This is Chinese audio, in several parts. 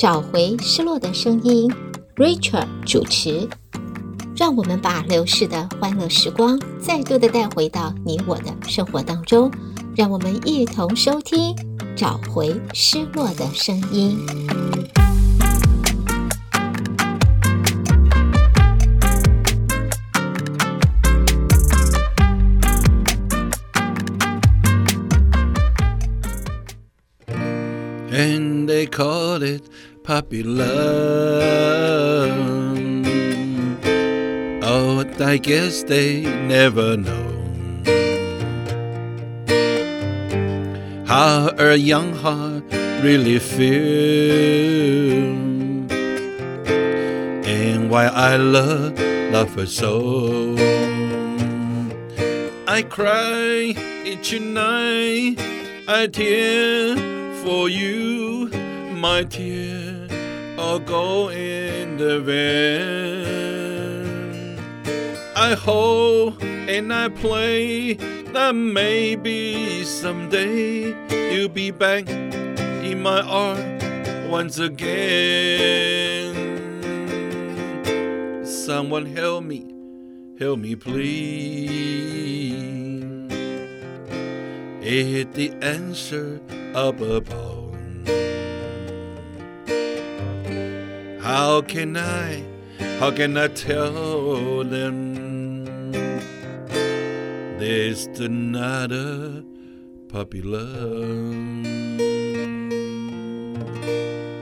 找回失落的声音，Rachel 主持，让我们把流逝的欢乐时光再度的带回到你我的生活当中，让我们一同收听，找回失落的声音。Call it puppy love. Oh, I guess they never know how a young heart really feels, and why I love love her so. I cry each night, I tear for you, my tears all go in the van. I hope and I play that maybe someday you'll be back in my arms once again. Someone help me, help me please. Is the answer up above? How can I, how can I tell them there's another puppy love?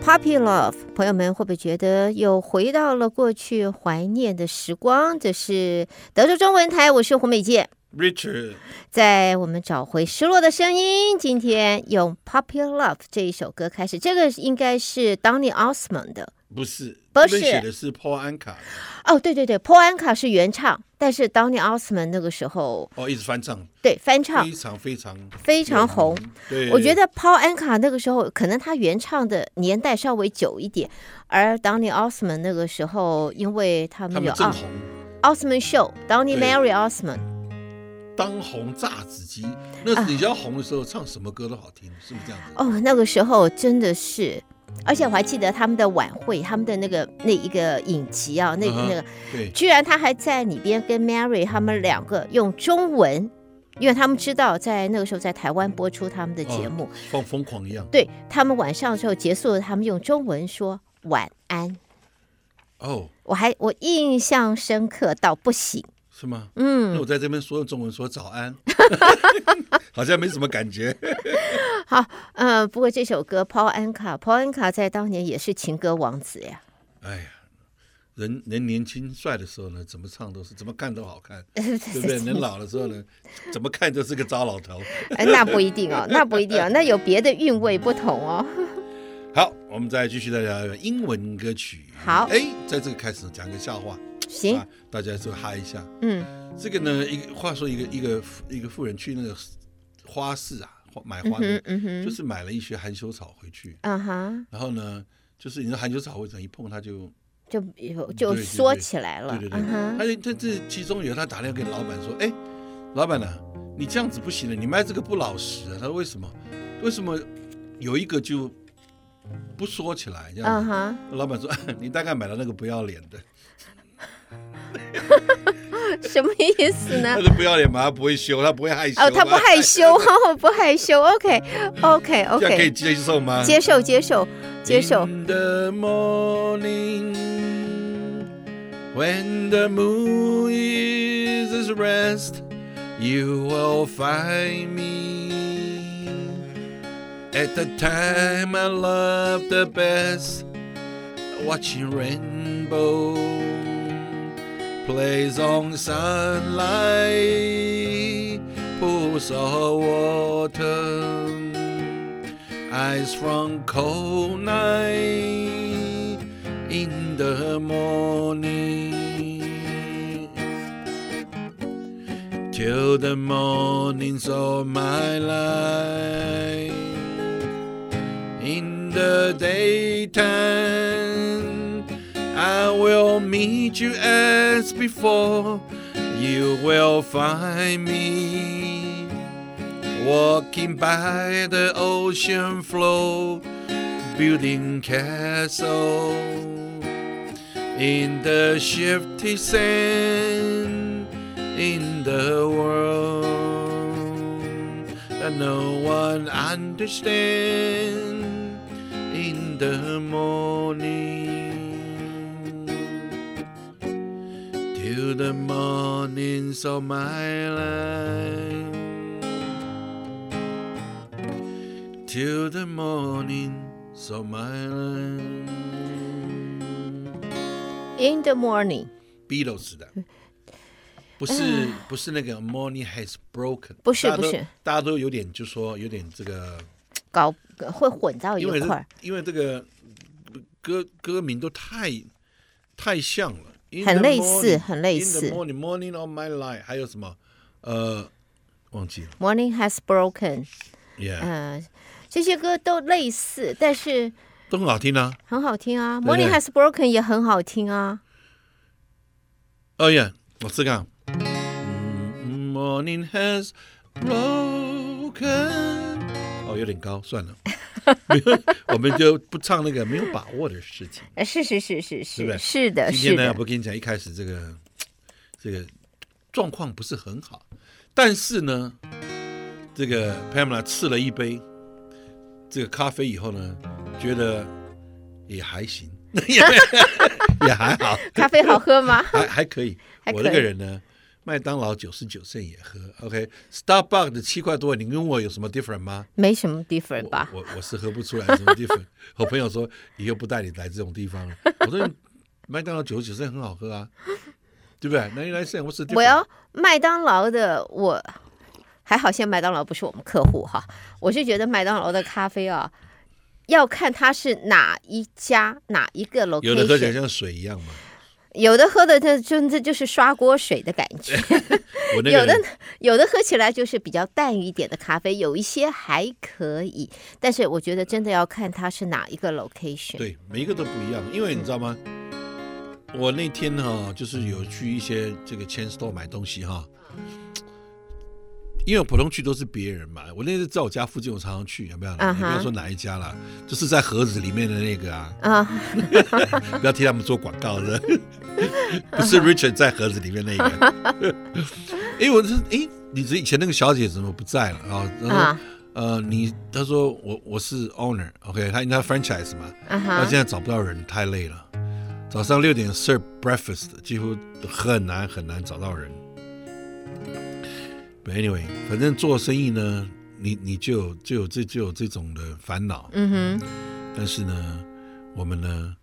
Puppy love，朋友们会不会觉得又回到了过去怀念的时光？这是德州中文台，我是胡美健。Richard，在我们找回失落的声音，今天用《Puppy Love》这一首歌开始。这个应该是 Donny Osmond 的， 不是？不是，写的是 Paul Anka。哦，对对对，Paul Anka 是原唱，但是 Donny Osmond 那个时候哦，一直翻唱，对，翻唱非常非常非常红。对，我觉得 Paul Anka 那个时候可能他原唱的年代稍微久一点，而 Donny Osmond 那个时候，因为他们有他们红啊，Osmond Show，Donny Mary Osmond。当红炸子鸡，那你要红的时候，唱什么歌都好听，啊、是不是这样子？哦，那个时候真的是，而且我还记得他们的晚会，他们的那个那一个影集啊，那个、那个，对，居然他还在里边跟 Mary 他们两个用中文，因为他们知道在那个时候在台湾播出他们的节目，放、哦、疯狂一样，对他们晚上的时候结束了，他们用中文说晚安。哦，我还我印象深刻到不行。是吗？嗯，那我在这边说中文说早安，好像没什么感觉。好，嗯、呃，不过这首歌 Paul Anka，Paul Anka 在当年也是情歌王子呀。哎呀，人人年轻帅的时候呢，怎么唱都是，怎么看都好看，对不对？人老的时候呢，怎么看都是个糟老头。哎，那不一定哦，那不一定哦，那有别的韵味不同哦。好，我们再继续来聊英文歌曲。好，哎，在这个开始讲个笑话。行、啊，大家就嗨一下。嗯，这个呢，一个话说，一个一个一个富人去那个花市啊，买花的，嗯哼，就是买了一些含羞草回去。啊哈，然后呢，就是你的含羞草或者一碰它就就就缩起来了。对对对，他就这这其中有他打电话给老板说：“哎，老板呢，你这样子不行了，你卖这个不老实啊。”他说：“为什么？为什么有一个就不说起来？”老板说：“ 你大概买了那个不要脸的。” 什么意思呢？他是不要脸嘛，他不会羞，他不会害羞。哦，他不害羞，哦，不害羞。OK，OK，OK，这样可以接受吗？接受，接受，接受。In the morning, when the moon is at rest, you will find me at the time I love the best, watching rainbow. Plays on sunlight, pools of water, ice from cold night in the morning, till the mornings of my life in the daytime. Will meet you as before. You will find me walking by the ocean floor, building castle in the shifty sand in the world that no one understand in the morning the mornings of my life till the mornings of my life In the morning，Beatles 的，不是不是那个 Morning has broken，不是不是大家都有点就说有点这个，搞会混到一块儿。因为这个歌歌名都太太像了很类似很类似 morning morning of my life，还有什么？呃，忘记了 Morning has broken，，Yeah，嗯、这些歌都类似，但是都很好听啊。很好听啊。Morning has broken 也很好听啊。Oh yeah，，我试看。嗯 Morning has broken。哦，有点高，算了，我们就不唱那个没有把握的事情。呃是是是是是不是的，今天呢，是的。我跟你讲，一开始这个这个状况不是很好，但是呢，这个 Pamela 赐了一杯这个咖啡以后呢，觉得也还行，也也还好，咖啡好喝吗？还。还可以我这个人呢，麦当劳九十九 cent 也喝，OK，Starbucks、的七块多，你跟我有什么 different 吗？没什么 different 吧？我我我是喝不出来什么 different。我朋友说以后不带你来这种地方了。我说麦当劳九十九 cent 很好喝啊，对不对？那你来 cent 我是我要麦当劳的，我还好，现在麦当劳不是我们客户哈。我是觉得麦当劳的咖啡啊，要看它是哪一家哪一个 location，有的喝起来像水一样嘛。有的喝的这真的就是刷锅水的感觉，有的有的喝起来就是比较淡一点的咖啡，有一些还可以，但是我觉得真的要看它是哪一个 location。对每一个都不一样，因为你知道吗？我那天哈、就是有去一些这个 chain store 买东西哈、因为我普通去都是别人嘛，我那次在我家附近，我常常去，有没有？嗯哼也不要说哪一家啦，就是在盒子里面的那个啊，啊，不要替他们做广告的，不是 Richard 在盒子里面那个。哎，我是哎，你这以前那个小姐怎么不在了啊？然后啊呃，你他说我我是 owner，OK，、他应该 franchise 嘛，啊他现，在找不到人，太累了。早上六点 serve breakfast，几乎很难很难找到人。Anyway，反正做生意呢，你你就有就有这就有这种的烦恼。嗯哼，但是呢，我们呢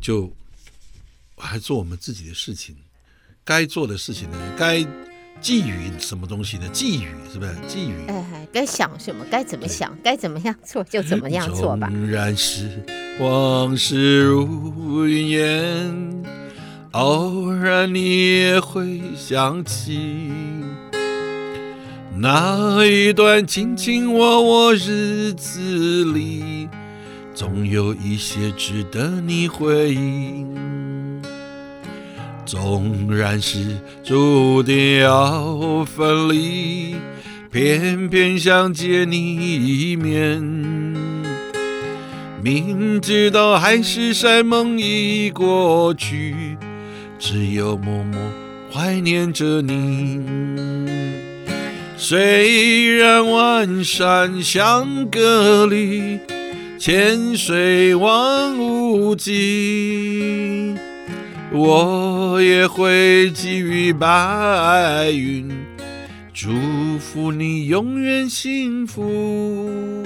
就还做我们自己的事情，该做的事情呢，该寄予什么东西呢？寄予是不是？寄予。哎，该想什么，该怎么想，该怎么样做就怎么样做吧。纵然是往事如云烟，偶然你也会想起那一段卿卿我我日子里，总有一些值得你回忆。纵然是注定要分离，偏偏想见你一面。明知道海誓山盟已过去，只有默默怀念着你。虽然万山相隔离，千水望无际。我也会寄予白云，祝福你永远幸福。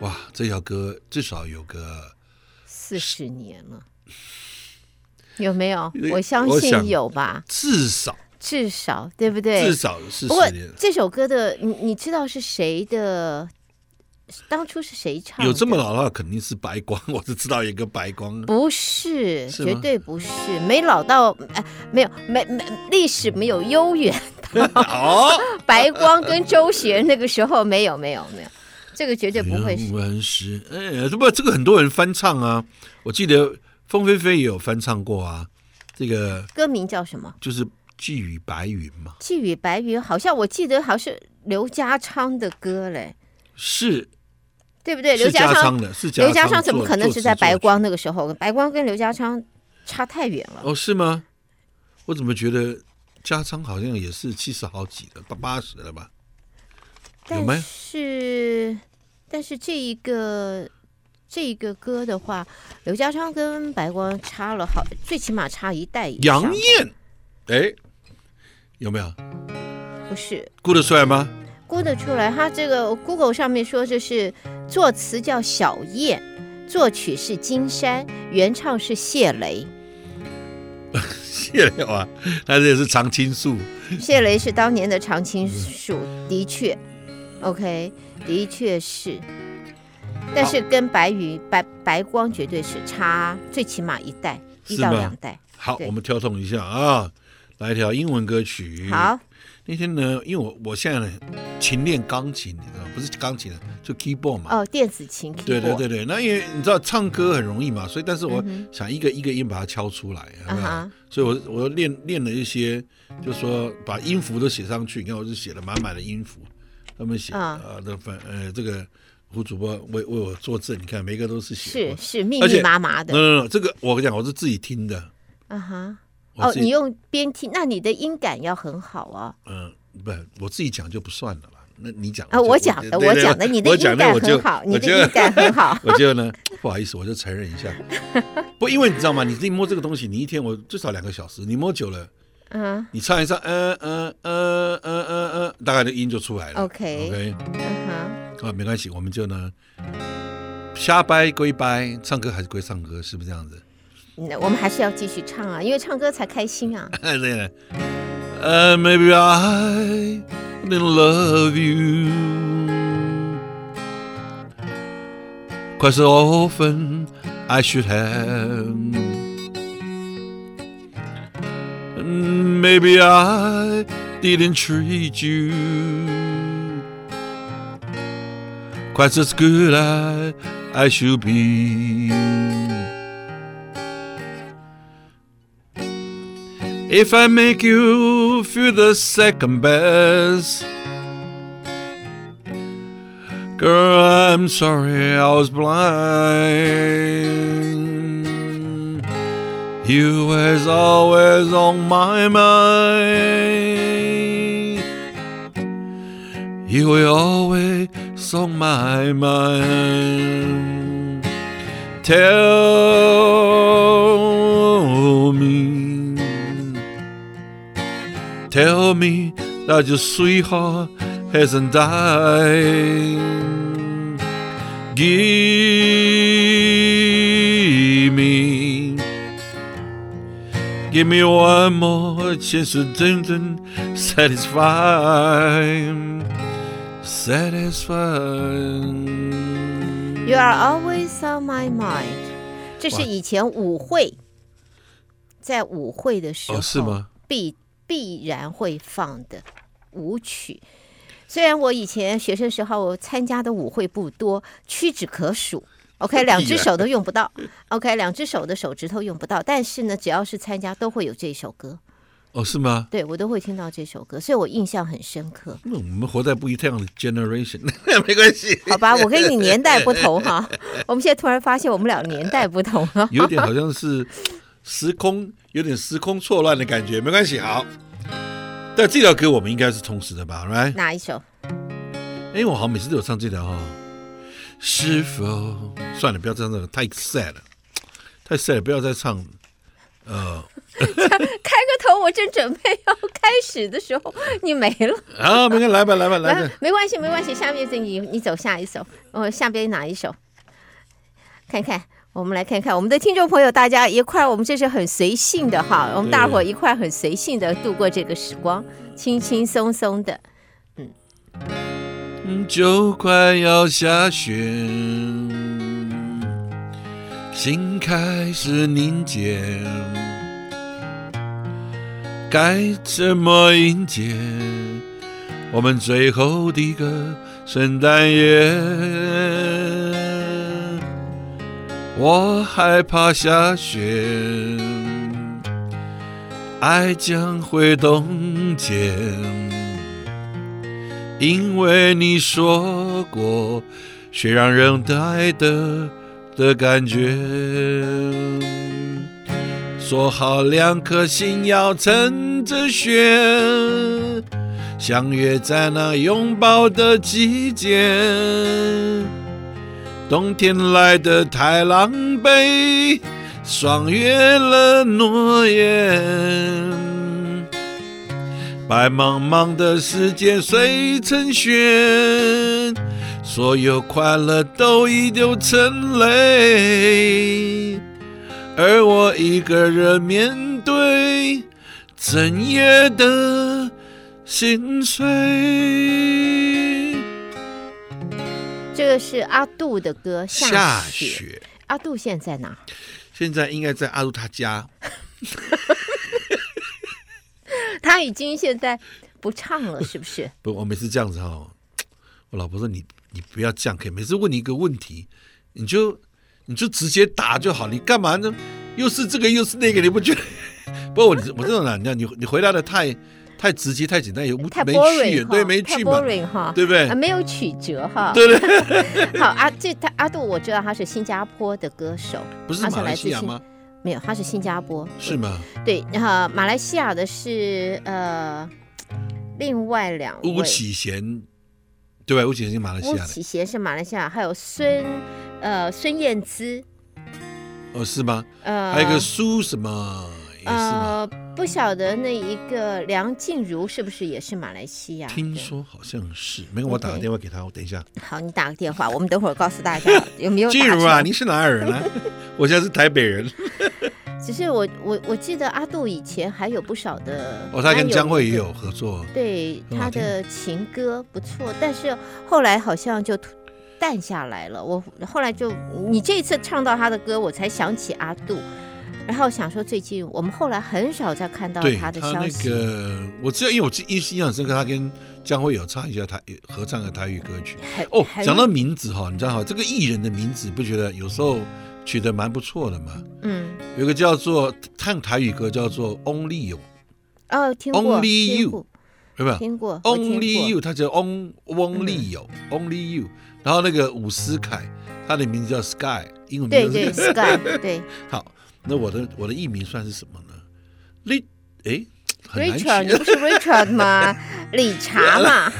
哇，这条歌至少有个，四十年了，有没有？我相信有吧，至少至少对不对？至少是不过。这首歌的你你知道是谁的？当初是谁唱的？有这么老的话，肯定是白光，我是知道有一个白光。不是，是绝对不是，没老到哎，没有没没历史没有悠远。哦，白光跟周璇那个时候没有没有没有，这个绝对不会是。永远是哎，这不这个很多人翻唱啊，我记得凤飞飞也有翻唱过啊。这个歌名叫什么？就是寄予白云嘛，寄予白云，好像我记得好像是刘家昌的歌嘞。是，对不对？刘家昌的，是刘家昌怎么可能是在白光那个时候？白光跟刘家昌差太远了。哦，是吗？我怎么觉得家昌好像也是七十好几了，八八十了吧？有没有？但是，但是这一个这个歌的话，刘家昌跟白光差了好，最起码差一代以上。杨艳，哎，有没有？不是，估得出来吗？估得出来。他这个 Google 上面说，就是作词叫小燕，作曲是金山，原唱是谢雷。谢雷啊，他这也是常青树。谢雷是当年的常青树，的确。OK，的确是，但是跟白云白白光绝对是差，最起码一代一到两代。好，我们跳动一下啊，来一条英文歌曲。好，那天呢，因为我我现在呢勤练钢琴，你知道不是钢琴就 keyboard 嘛。哦，电子琴。对对对对，那因为你知道唱歌很容易嘛，所以但是我想一个一个音把它敲出来，啊、嗯哼，所以我我练练了一些，就是说把音符都写上去。你看，我就写了满满的音符。他们写啊，那反呃，这个胡主播为为我作证，你看每个都是写，是是密密麻麻的。no no no，这个我跟你讲，我是自己听的。啊哈，哦，你用边听，那你的音感要很好啊。嗯，不，我自己讲就不算了吧？那你讲啊，我讲的，我讲的，你的音感很好，你的音感很好。我就呢，不好意思，我就承认一下。不，因为你知道吗？你自己摸这个东西，你一天我最少两个小时，你摸久了。嗯，你唱一唱，嗯嗯嗯嗯嗯嗯，大概的音就出来了。OK OK，嗯哼，啊，没关系，我们就呢，瞎掰归掰，唱歌还是归唱歌，是不是这样子？那我们还是要继续唱啊，因为唱歌才开心啊。对了，呃，Maybe I didn't love you quite so often I should have. Maybe I didn't treat you quite as good as I should be. If I make you feel the second best, girl, I'm sorry I was blind. You was always on my mind. You were always on my mind. Tell me, tell me that your sweetheart hasn't died. Give me Give me one more chance tosatisfy, You are always on my mind. 这是以前舞会，在舞会的时候，是吗？必必然会放的舞曲。虽然我以前学生时候参加的舞会不多，屈指可数。OK，两只手都用不到。OK，两只手的手指头用不到，但是呢，只要是参加，都会有这首歌。哦，是吗？对，我都会听到这首歌，所以我印象很深刻。那我们活在不一样的 generation，没关系。好吧，我跟你年代不同哈。我们现在突然发现我们俩年代不同了，有点好像是时空有点时空错乱的感觉。没关系，好。但这条歌我们应该是同时的吧？Right？哪一首？哎，我好像每次都有唱这条哈。是否算了，不要唱这个，太 sad 了，太 sad 了，不要再唱。呃，开个头，我正准备要开始的时候，你没了。啊，没关系，来吧，来吧，来吧。没关系，没关系。下面是你，你走下一首。哦，下边哪一首？看看，我们来看看我们的听众朋友，大家一块儿，我们这是很随性的哈，我们大伙一块很随性的度过这个时光，轻轻松松的，嗯。就快要下雪，心开始凝结，该怎么迎接我们最后的一个圣诞夜？我害怕下雪，爱将会冻结。因为你说过，雪让人带的的感觉。说好两颗心要乘着雪，相约在那拥抱的季节。冬天来得太狼狈，爽约了诺言。白茫茫的世界碎成雪，所有快乐都已丢成泪，而我一个人面对整夜的心碎。这个是阿杜的歌《下雪》。下雪。阿杜现在在哪？现在应该在阿杜他家。他已经现在不唱了，是不是？不，我每次这样子哈、哦，我老婆说你你不要这样，可以每次问你一个问题，你就你就直接答就好，你干嘛呢？又是这个又是那个，你不觉得？不过我我这种人，你你你回答的太太直接太简单，也无太没趣，对，没趣嘛，哈，对不对？啊，没有曲折哈，对对。好，阿这他阿杜，我知道他是新加坡的歌手，不是马来西亚吗？没有，他是新加坡，是吗？对，然后马来西亚的是呃，另外两位，巫启贤，对，巫启贤是马来西亚的，巫启贤是马来西亚，还有孙呃孙燕姿，哦，是吗？呃，还有一个苏什么？呃，不晓得那一个梁静茹是不是也是马来西亚？听说好像是，没有，我打个电话给他，我等一下。好，你打个电话，我们等会儿告诉大家有没有。静茹啊，你是哪儿人呢？我现在是台北人。只是我我我记得阿杜以前还有不少的哦，他跟江蕙也有合作，对他的情歌不错，但是后来好像就淡下来了。我后来就你这一次唱到他的歌，我才想起阿杜。然后想说，最近我们后来很少再看到他的消息。那个我知道，因为我记印象深刻，他跟江蕙有唱一下台合唱的台语歌曲。哦，讲到名字哈，你知道哈，这个艺人的名字不觉得有时候取得蛮不错的嘛？嗯，有个叫做唱台语歌叫做 Only You。哦，听过。Only You，有没有？听过。Only You，他叫 On Only You，Only You。然后那个伍思凯，他的名字叫 Sky，英文名字。对对，Sky，对。好。那我的我的艺名算是什么呢？理哎，Richard，你不是 Richard 吗？理查嘛。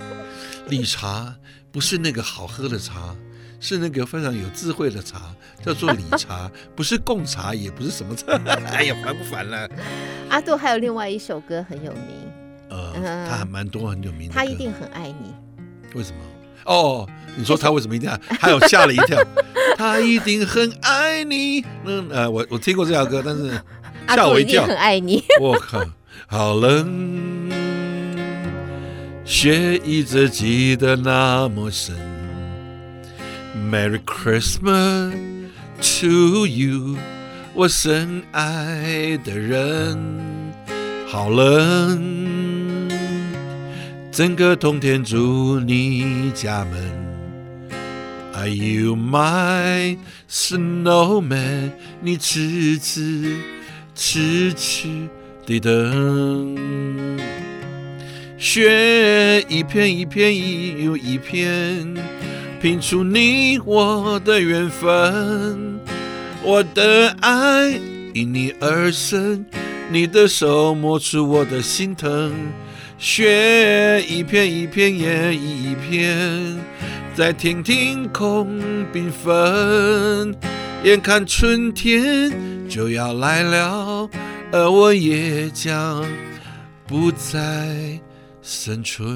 理查不是那个好喝的茶，是那个非常有智慧的茶，叫做理茶，不是贡茶，也不是什么茶。哎呀，烦不烦了？阿杜还有另外一首歌很有名，呃，他还蛮多很有名的。他一定很爱你。为什么？哦，你说他为什么一定爱？还有吓了一跳。他一定很爱你。嗯呃，我我听过这首歌，但是吓我一跳。很爱你。我靠，好冷，雪一直积得那么深。Merry Christmas to you，我深爱的人。好冷，整个冬天住你家门。Are you my snowman？你痴痴痴痴的等，雪一片一片又一片，拼出你我的缘分。我的爱因你而生，你的手摸出我的心疼。雪一片一片也一片。在天天空缤纷，眼看春天就要来了，而我也将不再生存。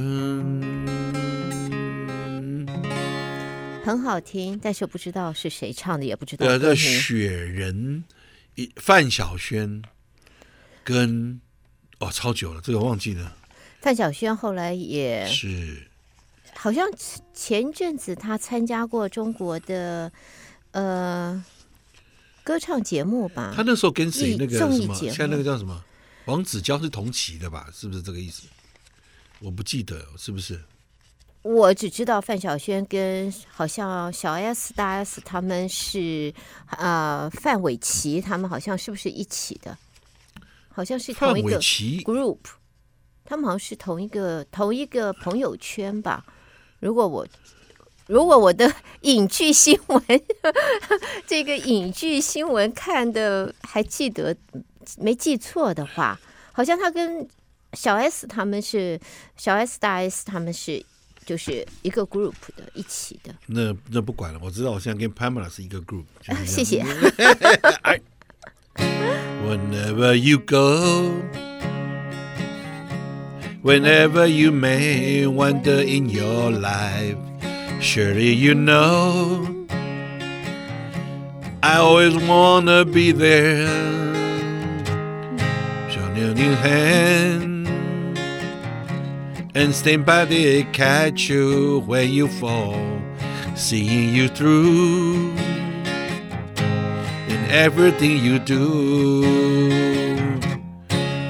很好听，但是不知道是谁唱的，也不知道。呃，这雪人，范晓萱跟哦，超久了，这个忘记了。范晓萱后来也是。好像前阵子她参加过中国的呃歌唱节目吧？他那时候跟谁那个什么？现在那个叫什么？王子娇是同期的吧？是不是这个意思？我不记得是不是？我只知道范晓萱跟好像小 S 大 S 他们是啊、呃，范玮琪他们好像是不是一起的？好像是同一个 group。他们好像是同一个同一个朋友圈吧？如果我如果我的 影剧新闻，这个影剧新闻看的还记得没记错的话，好像他跟小 S 他们是小 S 大 S 他们是就是一个 group 的一起的。那那不管了，我知道我现在跟 Pamela 是一个 group。谢谢。Whenever you go, whenever you may wonder in your life, surely you know I always wanna be there. Your hand and stand by to catch you when you fall, seeing you through in everything you do.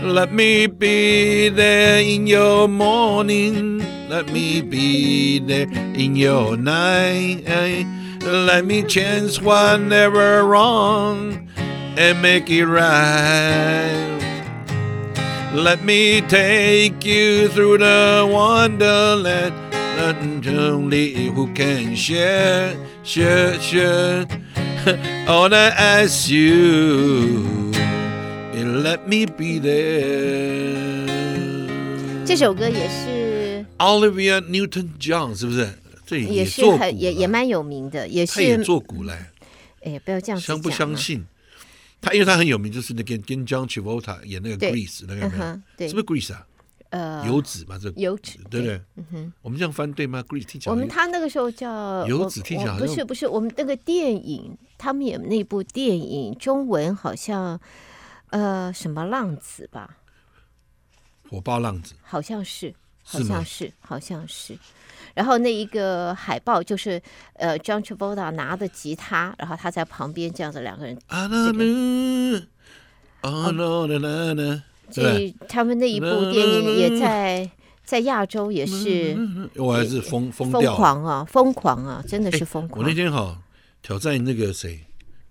Let me be there in your morning. Let me be there in your night. Let me chance whatever wrong and make it right. Let me take you through the wonderland. Not only who can share, share, share. All I ask you, let me be there. 这首歌也是 Olivia Newton-John，是不是？这也也是很也也蛮有名的，也是他也做鼓嘞。哎，不要这样子讲。相不相信？他因为他很有名，就是那个跟 John Travolta 演那个 Grease 那个有没有？对，是不是 Grease 啊？呃，游子嘛，这游子对不对？嗯哼，我们这样翻对吗？Grease 听起来我们他那个时候叫游子，听起来好像不是不是，我们那个电影，他们演那部电影，中文好像呃什么浪子吧？火爆浪子，好像是，好像是，好像是。然后那一个海报就是呃，John Travolta 拿的吉他，然后他在旁边这样子两个人。啊所以他们那一部电影也在在亚洲也是，我还是疯疯疯狂啊，疯狂啊，真的是疯狂。我那天哈挑战那个谁，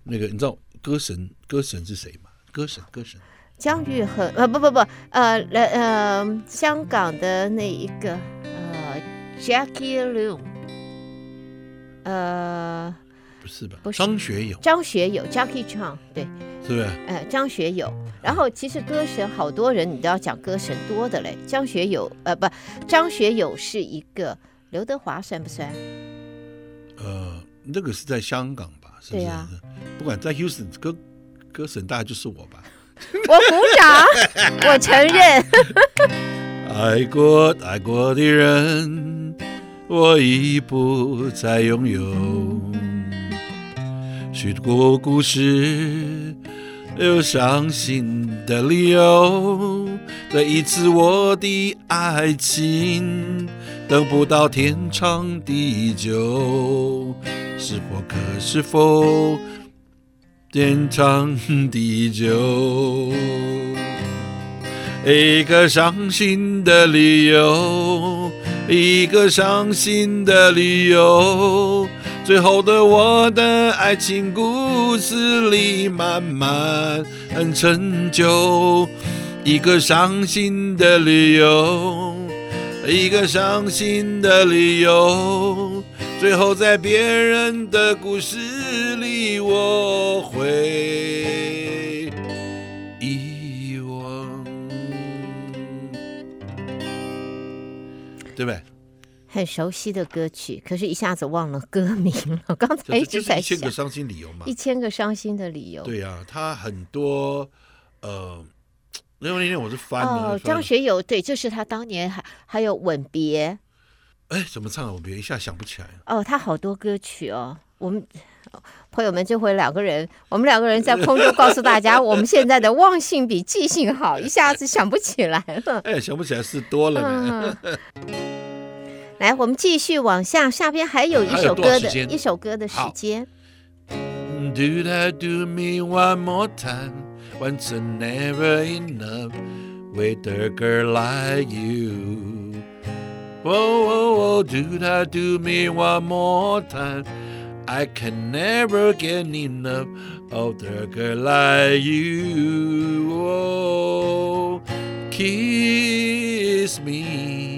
那个你知道歌神歌神是谁吗？歌神歌神姜育恒呃不不不呃呃香港的那一个。Jackie Liu，呃，不是吧？不是张学友，张学友，Jackie Chan，对，是不是？呃，张学友。然后其实歌神好多人，你都要讲歌神多的嘞。张学友，呃，不，张学友是一个。刘德华算不算？呃，那个是在香港吧？是不是？对啊。不管在 Houston 歌歌神，大概就是我吧。我鼓掌，我承认。爱过爱过的人，我已不再拥有。许多故事，有伤心的理由。这一次我的爱情，等不到天长地久。是否可是否天长地久？一个伤心的理由，一个伤心的理由，最后的我的爱情故事里慢慢成就。一个伤心的理由，一个伤心的理由，最后在别人的故事里我很熟悉的歌曲，可是一下子忘了歌名了。刚才一直在想，一千个伤心理由嘛，一千个伤心的理由。对呀、啊，他很多呃，因为那天我是翻哦，张学友对，就是他当年还还有吻别。哎，怎么唱啊？吻别一下想不起来。哦，他好多歌曲哦，我们。朋友们，这回两个人，我们两个人在空中告诉大家，我们现在的忘性比记性好，一下子想不起来了。哎，想不起来是多了呢。嗯、来，我们继续往下，下边还有一首歌的一首歌的时间。Do that do me one more time, once and never enough, with a girl like you. Oh, oh, oh, do that do me one more time. I can never get enough of the girl like you. Oh, kiss kiss me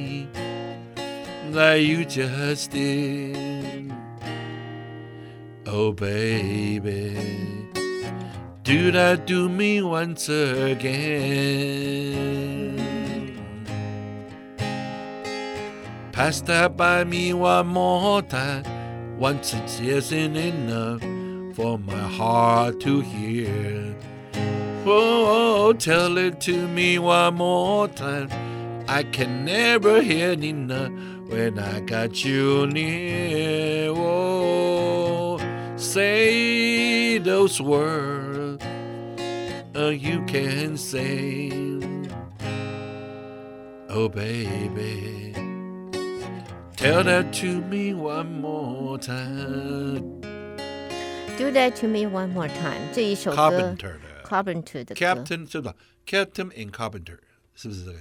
like you just did. Oh, baby, do that to me once again. Pass that by me one more time. Once it's isn't enough for my heart to hear. Oh, tell it to me one more time. I can never hear enough when I got you near. Oh, say those words uh, you can say. Oh, baby, tell that to me one more time. Do that to me one more time。这一首歌 Carpenter 的。 Carpenter 的歌 Captain 是吧？Captain and Carpenter 是不是这个？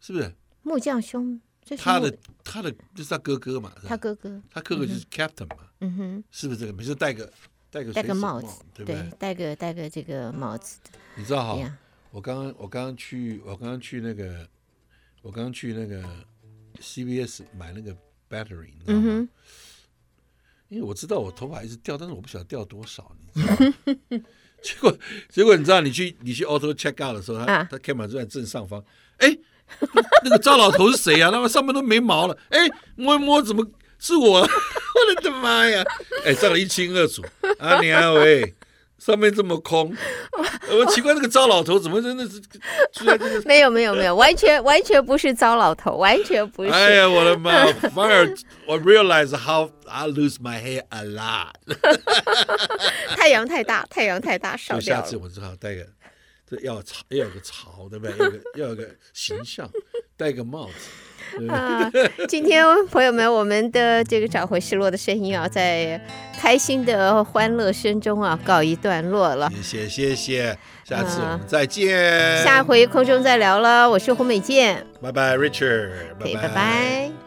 是不是？木匠兄，这是木 他的他的就是他哥哥嘛，他哥哥，他哥哥就是 Captain 嘛，嗯哼，是不是？这个？每次戴个戴个戴个帽子，对不对？戴个戴个这个帽子，你知道哈，我刚刚我刚刚去我刚刚去那个我刚刚去那个 CVS 买那个 battery，你知道吗？嗯哼，因为我知道我头发一直掉，但是我不晓得掉多少，你知道吗？结果结果你知道，你去你去 auto check out 的时候，他、啊。他 camera 就在正上方，哎，那个糟老头是谁呀、啊？他妈上面都没毛了，哎，摸一摸怎么是我？我的妈呀！哎，照得一清二楚。啊娘喂，上面这么空，我奇怪那个糟老头怎么真的是？没有没有没有，完全完全不是糟老头，完全不是。哎呀，我的妈！反而我 realize how I lose my hair a lot。太阳太大，太阳太大，烧掉了下次。我只好戴个，这要有潮，要有个潮，对不对？要有个要有个形象，戴个帽子。对对啊，今天朋友们，我们的这个找回失落的声音啊，在开心的欢乐声中啊，告一段落了。谢谢谢谢，下次我们再见。下回空中再聊了，我是胡美健，拜拜，Richard，对，拜拜。